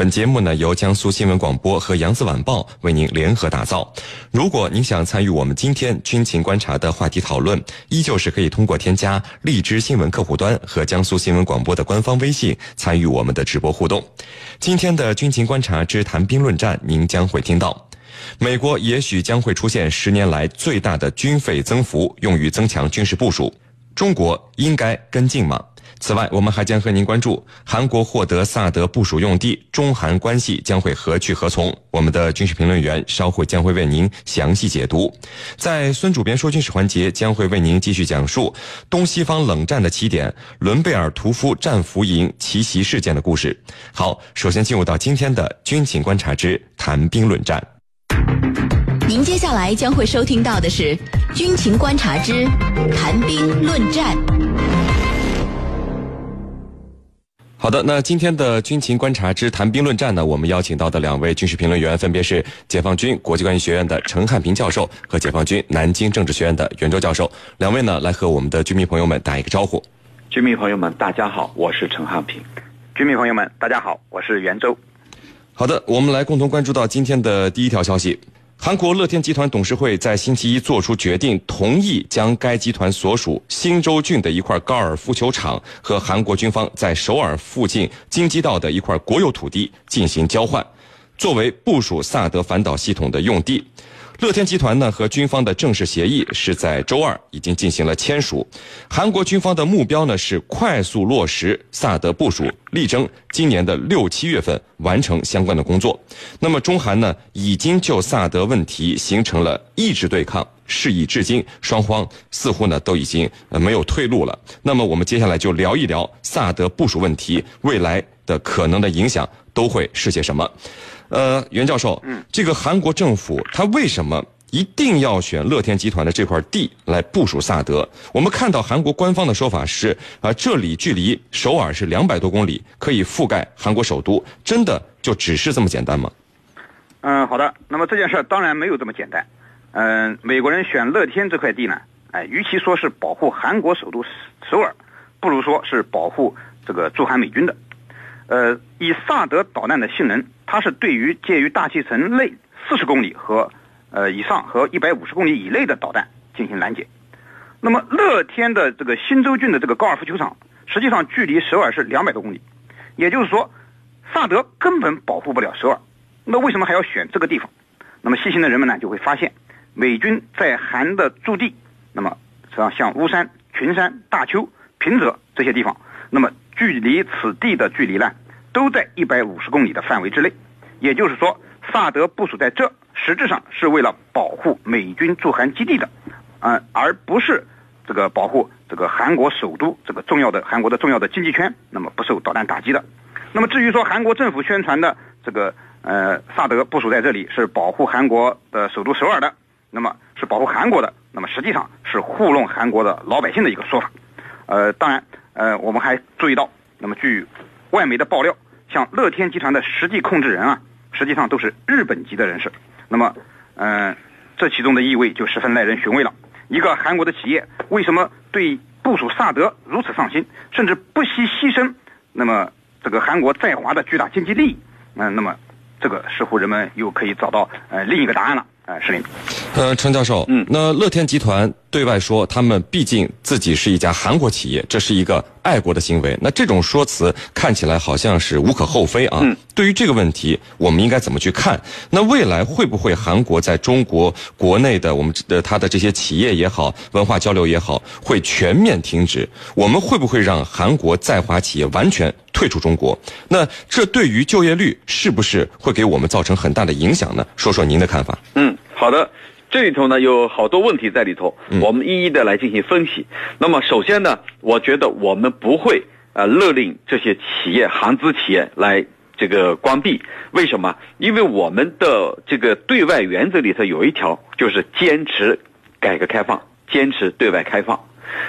本节目呢由江苏新闻广播和扬子晚报为您联合打造。如果您想参与我们今天军情观察的话题讨论，依旧是可以通过添加荔枝新闻客户端和江苏新闻广播的官方微信参与我们的直播互动。今天的军情观察之谈兵论战，您将会听到。美国也许将会出现十年来最大的军费增幅，用于增强军事部署。中国应该跟进吗？此外，我们还将和您关注韩国获得萨德部署用地，中韩关系将会何去何从？我们的军事评论员稍后将会为您详细解读。在孙主编说军事环节，将会为您继续讲述东西方冷战的起点——伦贝尔屠夫战俘营奇袭事件的故事。好，首先进入到今天的军情观察之谈兵论战。您接下来将会收听到的是军情观察之谈兵论战。好的，那今天的军情观察之谈兵论战呢，我们邀请到的两位军事评论员分别是解放军国际关系学院的陈汉平教授和解放军南京政治学院的袁周教授。两位呢，来和我们的军迷朋友们打一个招呼。军迷朋友们，大家好，我是陈汉平。军迷朋友们，大家好，我是袁周。好的，我们来共同关注到今天的第一条消息。韩国乐天集团董事会在星期一作出决定，同意将该集团所属新州郡的一块高尔夫球场和韩国军方在首尔附近京畿道的一块国有土地进行交换，作为部署萨德反导系统的用地。乐天集团呢和军方的正式协议是在周二已经进行了签署。韩国军方的目标呢是快速落实萨德部署，力争今年的六七月份完成相关的工作。那么中韩呢已经就萨德问题形成了意志对抗，事已至今，双方似乎呢都已经呃没有退路了。那么我们接下来就聊一聊萨德部署问题未来的可能的影响都会是些什么。呃，袁教授，嗯，这个韩国政府他为什么一定要选乐天集团的这块地来部署萨德？我们看到韩国官方的说法是，啊，这里距离首尔是两百多公里，可以覆盖韩国首都，真的就只是这么简单吗？嗯，好的。那么这件事当然没有这么简单。嗯，美国人选乐天这块地呢，哎，与其说是保护韩国首都首尔，不如说是保护这个驻韩美军的。呃，以萨德导弹的性能，它是对于介于大气层内四十公里和呃以上和一百五十公里以内的导弹进行拦截。那么乐天的这个新州郡的这个高尔夫球场，实际上距离首尔是两百多公里，也就是说，萨德根本保护不了首尔。那为什么还要选这个地方？那么细心的人们呢就会发现，美军在韩的驻地，那么实际上像巫山、群山、大邱、平泽这些地方，那么。距离此地的距离呢，都在一百五十公里的范围之内，也就是说，萨德部署在这，实质上是为了保护美军驻韩基地的，啊，而不是这个保护这个韩国首都这个重要的韩国的重要的经济圈，那么不受导弹打击的。那么至于说韩国政府宣传的这个呃萨德部署在这里是保护韩国的首都首尔的，那么是保护韩国的，那么实际上是糊弄韩国的老百姓的一个说法，呃，当然。呃，我们还注意到，那么据外媒的爆料，像乐天集团的实际控制人啊，实际上都是日本籍的人士。那么，嗯，这其中的意味就十分耐人寻味了。一个韩国的企业为什么对部署萨德如此上心，甚至不惜牺牲那么这个韩国在华的巨大经济利益？嗯，那么这个似乎人们又可以找到呃另一个答案了。呃，是林。呃，陈教授，嗯，那乐天集团对外说他们毕竟自己是一家韩国企业，这是一个爱国的行为。那这种说辞看起来好像是无可厚非啊。嗯，对于这个问题，我们应该怎么去看？那未来会不会韩国在中国国内的我们的他的这些企业也好，文化交流也好，会全面停止？我们会不会让韩国在华企业完全退出中国？那这对于就业率是不是会给我们造成很大的影响呢？说说您的看法。嗯，好的。这里头呢有好多问题在里头，我们一一的来进行分析。那么首先呢，我觉得我们不会呃勒令这些企业韩资企业来这个关闭。为什么？因为我们的这个对外原则里头有一条，就是坚持改革开放，坚持对外开放。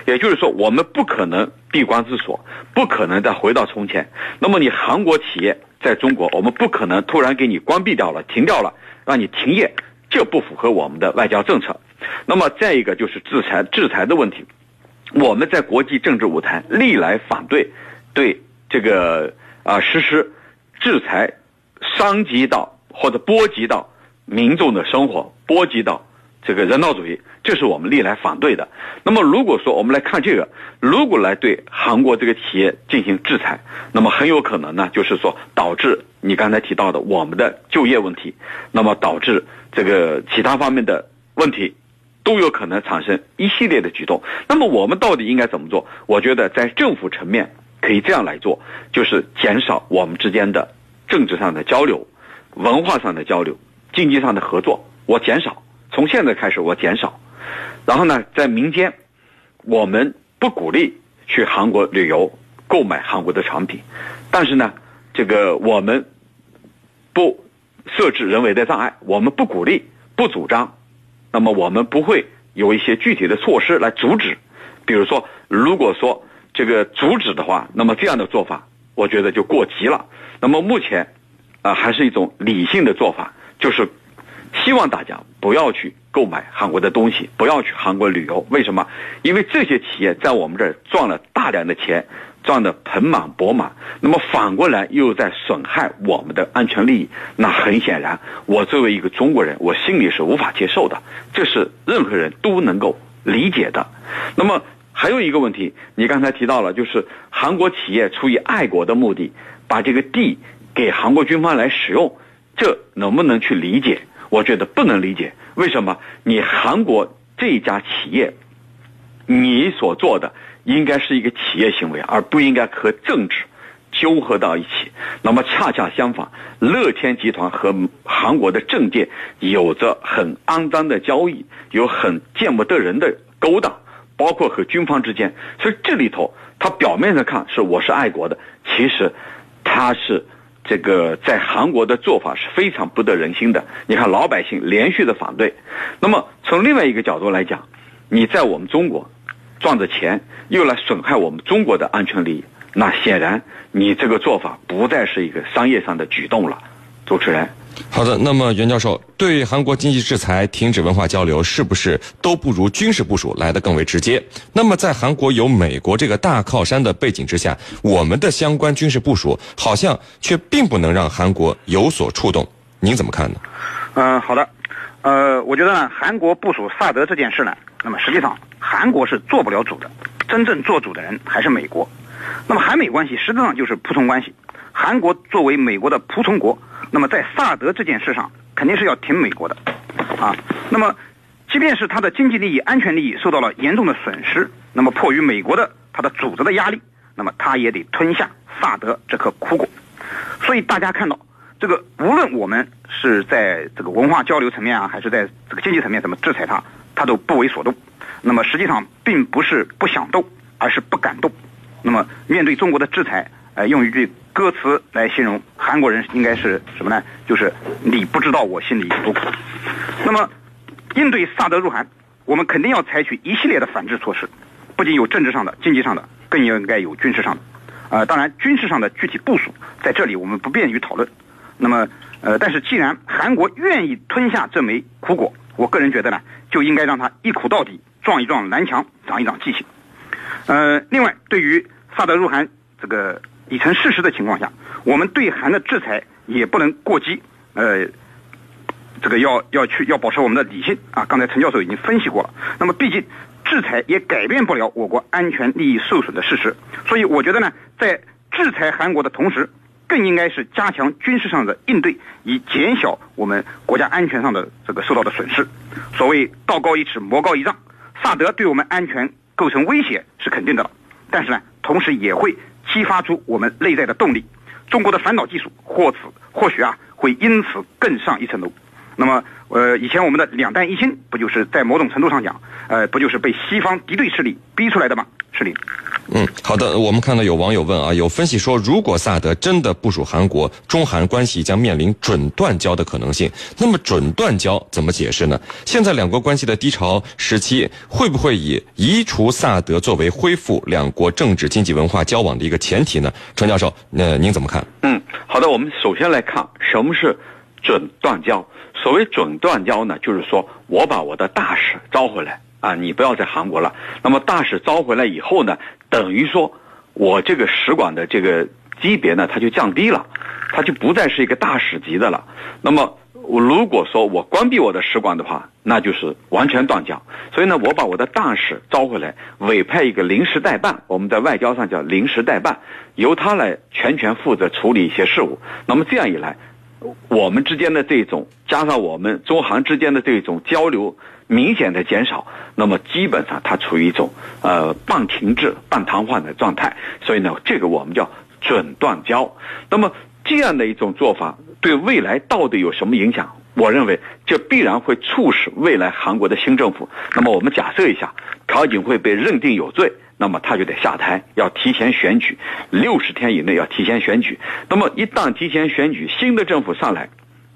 也就是说，我们不可能闭关自锁，不可能再回到从前。那么你韩国企业在中国，我们不可能突然给你关闭掉了、停掉了，让你停业。这不符合我们的外交政策。那么再一个就是制裁制裁的问题，我们在国际政治舞台历来反对对这个啊实施制裁伤及到或者波及到民众的生活，波及到这个人道主义，这是我们历来反对的。那么如果说我们来看这个，如果来对韩国这个企业进行制裁，那么很有可能呢，就是说导致你刚才提到的我们的就业问题，那么导致这个其他方面的问题。都有可能产生一系列的举动。那么我们到底应该怎么做？我觉得在政府层面可以这样来做，就是减少我们之间的政治上的交流、文化上的交流、经济上的合作。我减少，从现在开始我减少。然后呢，在民间，我们不鼓励去韩国旅游、购买韩国的产品，但是呢，这个我们不设置人为的障碍，我们不鼓励、不主张。那么我们不会有一些具体的措施来阻止，比如说，如果说这个阻止的话，那么这样的做法，我觉得就过急了。那么目前，啊，还是一种理性的做法，就是希望大家不要去购买韩国的东西，不要去韩国旅游。为什么？因为这些企业在我们这儿赚了大量的钱。赚得盆满钵满，那么反过来又在损害我们的安全利益，那很显然，我作为一个中国人，我心里是无法接受的，这是任何人都能够理解的。那么还有一个问题，你刚才提到了，就是韩国企业出于爱国的目的，把这个地给韩国军方来使用，这能不能去理解？我觉得不能理解。为什么？你韩国这家企业，你所做的。应该是一个企业行为，而不应该和政治纠合到一起。那么恰恰相反，乐天集团和韩国的政界有着很肮脏的交易，有很见不得人的勾当，包括和军方之间。所以这里头，他表面上看是我是爱国的，其实他是这个在韩国的做法是非常不得人心的。你看老百姓连续的反对。那么从另外一个角度来讲，你在我们中国。赚着钱又来损害我们中国的安全利益，那显然你这个做法不再是一个商业上的举动了。主持人，好的。那么袁教授对韩国经济制裁、停止文化交流，是不是都不如军事部署来的更为直接？那么在韩国有美国这个大靠山的背景之下，我们的相关军事部署好像却并不能让韩国有所触动。您怎么看呢？嗯，好的。呃，我觉得呢，韩国部署萨德这件事呢，那么实际上韩国是做不了主的，真正做主的人还是美国。那么韩美关系实质上就是普通关系，韩国作为美国的仆从国，那么在萨德这件事上肯定是要挺美国的，啊，那么即便是他的经济利益、安全利益受到了严重的损失，那么迫于美国的他的组织的压力，那么他也得吞下萨德这颗苦果。所以大家看到。这个无论我们是在这个文化交流层面啊，还是在这个经济层面，怎么制裁他，他都不为所动。那么实际上并不是不想动，而是不敢动。那么面对中国的制裁，呃，用一句歌词来形容韩国人应该是什么呢？就是你不知道我心里有多苦。那么应对萨德入韩，我们肯定要采取一系列的反制措施，不仅有政治上的、经济上的，更应该有军事上的。呃，当然军事上的具体部署在这里我们不便于讨论。那么，呃，但是既然韩国愿意吞下这枚苦果，我个人觉得呢，就应该让他一苦到底，撞一撞南墙，长一长记性。呃，另外，对于萨德入韩这个已成事实的情况下，我们对韩的制裁也不能过激，呃，这个要要去要保持我们的理性啊。刚才陈教授已经分析过了。那么，毕竟制裁也改变不了我国安全利益受损的事实，所以我觉得呢，在制裁韩国的同时。更应该是加强军事上的应对，以减小我们国家安全上的这个受到的损失。所谓道高一尺，魔高一丈，萨德对我们安全构成威胁是肯定的了。但是呢，同时也会激发出我们内在的动力。中国的反导技术或此或许啊会因此更上一层楼。那么，呃，以前我们的两弹一星不就是在某种程度上讲，呃，不就是被西方敌对势力逼出来的吗？是的。嗯，好的。我们看到有网友问啊，有分析说，如果萨德真的部署韩国，中韩关系将面临准断交的可能性。那么准断交怎么解释呢？现在两国关系的低潮时期，会不会以移除萨德作为恢复两国政治、经济、文化交往的一个前提呢？陈教授，那您怎么看？嗯，好的。我们首先来看什么是准断交。所谓准断交呢，就是说我把我的大使招回来。啊，你不要在韩国了。那么大使招回来以后呢，等于说，我这个使馆的这个级别呢，它就降低了。它就不再是一个大使级的了。那么，如果说我关闭我的使馆的话，那就是完全断交。所以呢，我把我的大使招回来，委派一个临时代办，我们在外交上叫临时代办，由他来全权负责处理一些事务。那么这样一来，我们之间的这种加上我们中韩之间的这种交流明显的减少，那么基本上它处于一种呃半停滞半瘫痪的状态。所以呢，这个我们叫准断交。那么这样的一种做法对未来到底有什么影响？我认为这必然会促使未来韩国的新政府。那么我们假设一下，朴槿惠被认定有罪，那么他就得下台，要提前选举，六十天以内要提前选举。那么一旦提前选举，新的政府上来，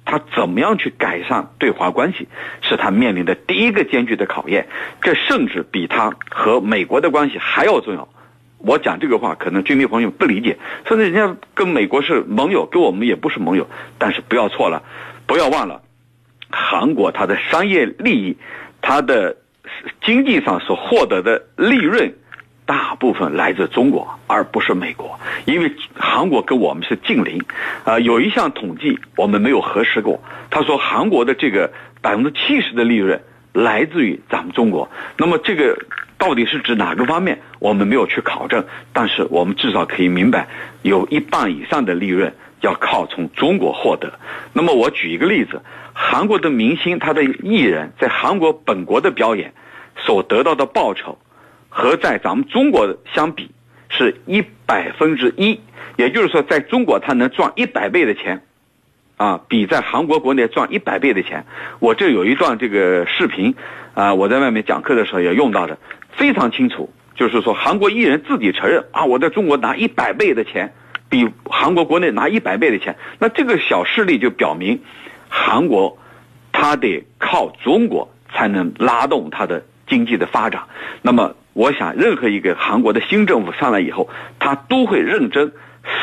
他怎么样去改善对华关系，是他面临的第一个艰巨的考验。这甚至比他和美国的关系还要重要。我讲这个话，可能军迷朋友不理解，甚至人家跟美国是盟友，跟我们也不是盟友。但是不要错了，不要忘了。韩国它的商业利益，它的经济上所获得的利润，大部分来自中国，而不是美国。因为韩国跟我们是近邻，啊，有一项统计我们没有核实过，他说韩国的这个百分之七十的利润来自于咱们中国。那么这个到底是指哪个方面，我们没有去考证，但是我们至少可以明白，有一半以上的利润。要靠从中国获得。那么我举一个例子，韩国的明星他的艺人，在韩国本国的表演所得到的报酬，和在咱们中国相比，是一百分之一。也就是说，在中国他能赚一百倍的钱，啊，比在韩国国内赚一百倍的钱。我这有一段这个视频，啊，我在外面讲课的时候也用到的，非常清楚。就是说，韩国艺人自己承认啊，我在中国拿一百倍的钱。比韩国国内拿一百倍的钱，那这个小事例就表明，韩国，他得靠中国才能拉动他的经济的发展。那么，我想任何一个韩国的新政府上来以后，他都会认真、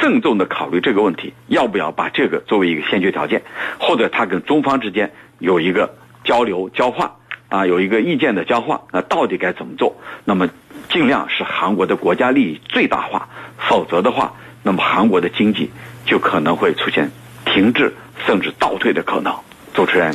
慎重的考虑这个问题，要不要把这个作为一个先决条件，或者他跟中方之间有一个交流交换啊，有一个意见的交换，那到底该怎么做？那么，尽量使韩国的国家利益最大化，否则的话。那么韩国的经济就可能会出现停滞甚至倒退的可能。主持人，